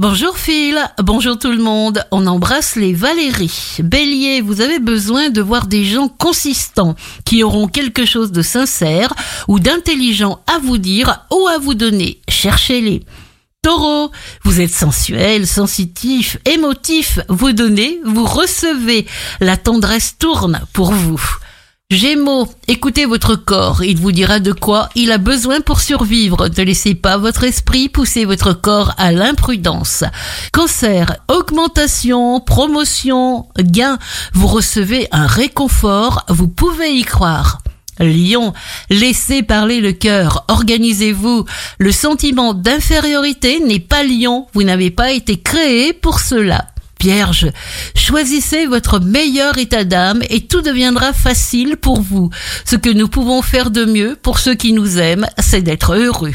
Bonjour Phil, bonjour tout le monde, on embrasse les Valérie. Bélier, vous avez besoin de voir des gens consistants, qui auront quelque chose de sincère ou d'intelligent à vous dire ou à vous donner. Cherchez-les. Taureau, vous êtes sensuel, sensitif, émotif, vous donnez, vous recevez. La tendresse tourne pour vous. Gémeaux, écoutez votre corps, il vous dira de quoi il a besoin pour survivre. Ne laissez pas votre esprit pousser votre corps à l'imprudence. Cancer, augmentation, promotion, gain, vous recevez un réconfort, vous pouvez y croire. Lion, laissez parler le cœur, organisez-vous. Le sentiment d'infériorité n'est pas lion, vous n'avez pas été créé pour cela. Vierge, choisissez votre meilleur état d'âme et tout deviendra facile pour vous. Ce que nous pouvons faire de mieux pour ceux qui nous aiment, c'est d'être heureux.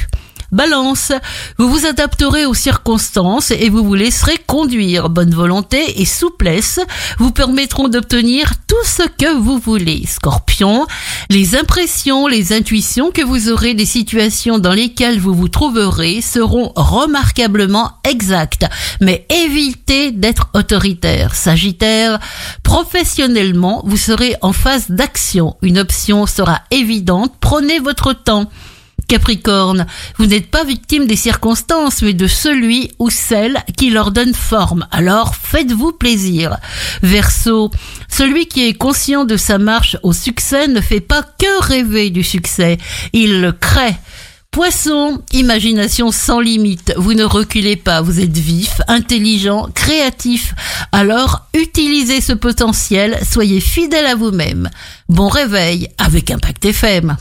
Balance, vous vous adapterez aux circonstances et vous vous laisserez conduire. Bonne volonté et souplesse vous permettront d'obtenir tout ce que vous voulez. Scorpion, les impressions, les intuitions que vous aurez des situations dans lesquelles vous vous trouverez seront remarquablement exactes, mais évitez d'être autoritaire. Sagittaire, professionnellement, vous serez en phase d'action. Une option sera évidente. Prenez votre temps. Capricorne, vous n'êtes pas victime des circonstances, mais de celui ou celle qui leur donne forme. Alors faites-vous plaisir. Verseau, celui qui est conscient de sa marche au succès ne fait pas que rêver du succès, il le crée. Poisson, imagination sans limite. Vous ne reculez pas, vous êtes vif, intelligent, créatif. Alors, utilisez ce potentiel, soyez fidèle à vous-même. Bon réveil avec Impact FM.